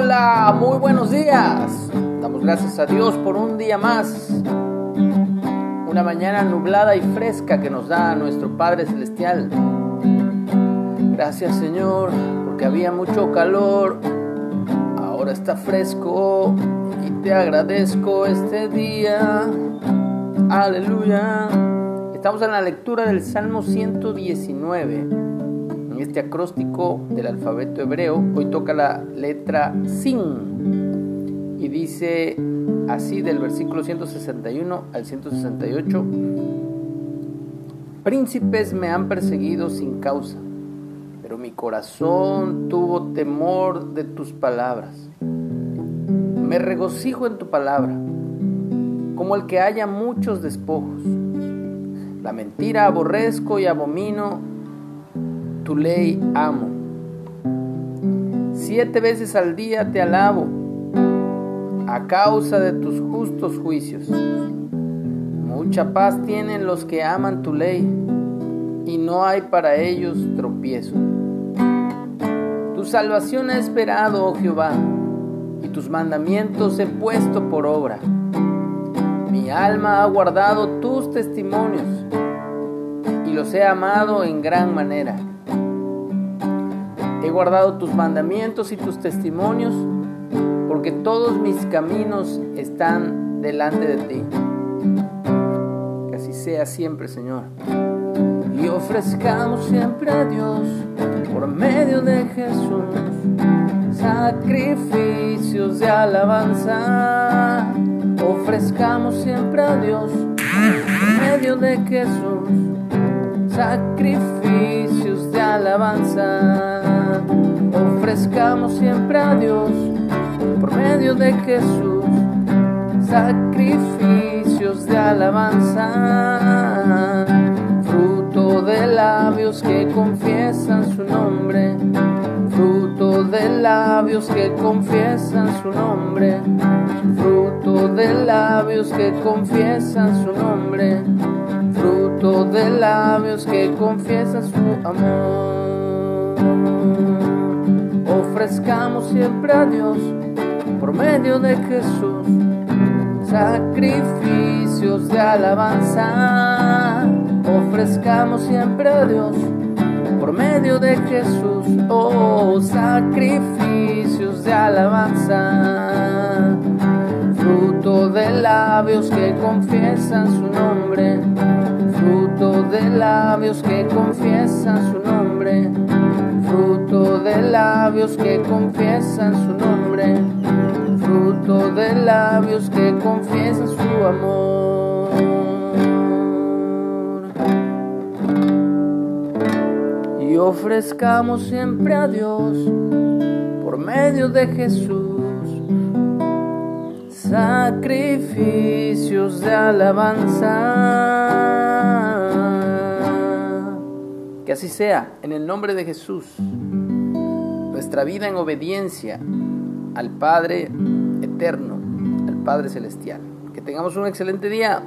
Hola, muy buenos días. Damos gracias a Dios por un día más. Una mañana nublada y fresca que nos da nuestro Padre Celestial. Gracias Señor, porque había mucho calor. Ahora está fresco y te agradezco este día. Aleluya. Estamos en la lectura del Salmo 119 este acróstico del alfabeto hebreo. Hoy toca la letra Sin y dice así del versículo 161 al 168. Príncipes me han perseguido sin causa, pero mi corazón tuvo temor de tus palabras. Me regocijo en tu palabra, como el que haya muchos despojos. La mentira aborrezco y abomino tu ley amo. Siete veces al día te alabo a causa de tus justos juicios. Mucha paz tienen los que aman tu ley y no hay para ellos tropiezo. Tu salvación he esperado, oh Jehová, y tus mandamientos he puesto por obra. Mi alma ha guardado tus testimonios y los he amado en gran manera. He guardado tus mandamientos y tus testimonios, porque todos mis caminos están delante de ti. Que así sea siempre, Señor. Y ofrezcamos siempre a Dios, por medio de Jesús, sacrificios de alabanza. Ofrezcamos siempre a Dios, por medio de Jesús, sacrificios de alabanza siempre a Dios por medio de Jesús. Sacrificios de alabanza, fruto de labios que confiesan su nombre, fruto de labios que confiesan su nombre, fruto de labios que confiesan su nombre, fruto de labios que confiesan su amor ofrezcamos siempre a Dios por medio de Jesús sacrificios de alabanza. Ofrezcamos siempre a Dios por medio de Jesús, oh sacrificios de alabanza. Fruto de labios que confiesan su nombre, fruto de labios que confiesan su nombre labios que confiesan su nombre, fruto de labios que confiesan su amor. Y ofrezcamos siempre a Dios por medio de Jesús sacrificios de alabanza que así sea, en el nombre de Jesús. Nuestra vida en obediencia al Padre eterno, al Padre celestial. Que tengamos un excelente día.